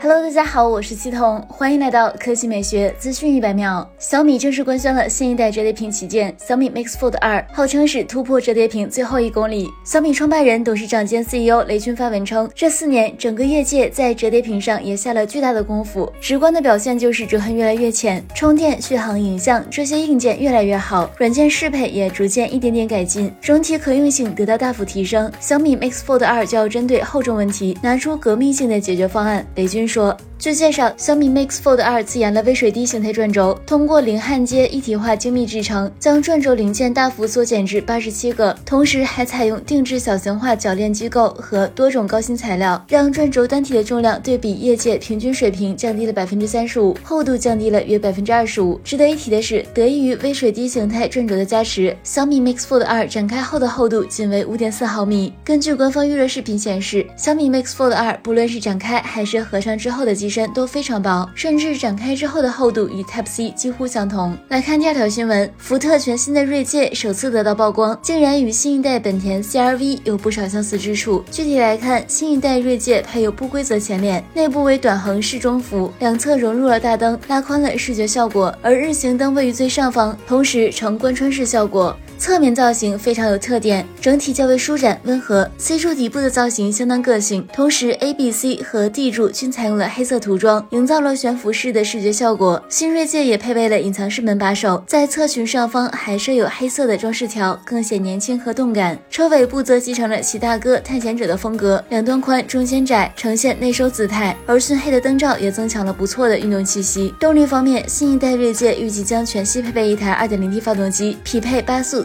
Hello，大家好，我是七彤，欢迎来到科技美学资讯一百秒。小米正式官宣了新一代折叠屏旗舰小米 Mix Fold 2，号称是突破折叠屏最后一公里。小米创办人、董事长兼 CEO 雷军发文称，这四年整个业界在折叠屏上也下了巨大的功夫，直观的表现就是折痕越来越浅，充电、续航、影像这些硬件越来越好，软件适配也逐渐一点点改进，整体可用性得到大幅提升。小米 Mix Fold 2就要针对厚重问题，拿出革命性的解决方案。雷军。说，据介绍，小米 Mix Fold 2自研了微水滴形态转轴，通过零焊接一体化精密制成，将转轴零件大幅缩减至八十七个，同时还采用定制小型化铰链机构和多种高新材料，让转轴单体的重量对比业界平均水平降低了百分之三十五，厚度降低了约百分之二十五。值得一提的是，得益于微水滴形态转轴的加持，小米 Mix Fold 2展开后的厚度仅为五点四毫米。根据官方预热视频显示，小米 Mix Fold 2不论是展开还是合上。之后的机机身都非常薄，甚至展开之后的厚度与 Type C 几乎相同。来看第二条新闻，福特全新的锐界首次得到曝光，竟然与新一代本田 CR-V 有不少相似之处。具体来看，新一代锐界配有不规则前脸，内部为短横式中幅，两侧融入了大灯，拉宽了视觉效果，而日行灯位于最上方，同时呈贯穿式效果。侧面造型非常有特点，整体较为舒展温和。C 柱底部的造型相当个性，同时 A、B、C 和 D 柱均采用了黑色涂装，营造了悬浮式的视觉效果。新锐界也配备了隐藏式门把手，在侧裙上方还设有黑色的装饰条，更显年轻和动感。车尾部则继承了其大哥探险者的风格，两端宽，中间窄，呈现内收姿态。而熏黑的灯罩也增强了不错的运动气息。动力方面，新一代锐界预计将全系配备一台 2.0T 发动机，匹配八速。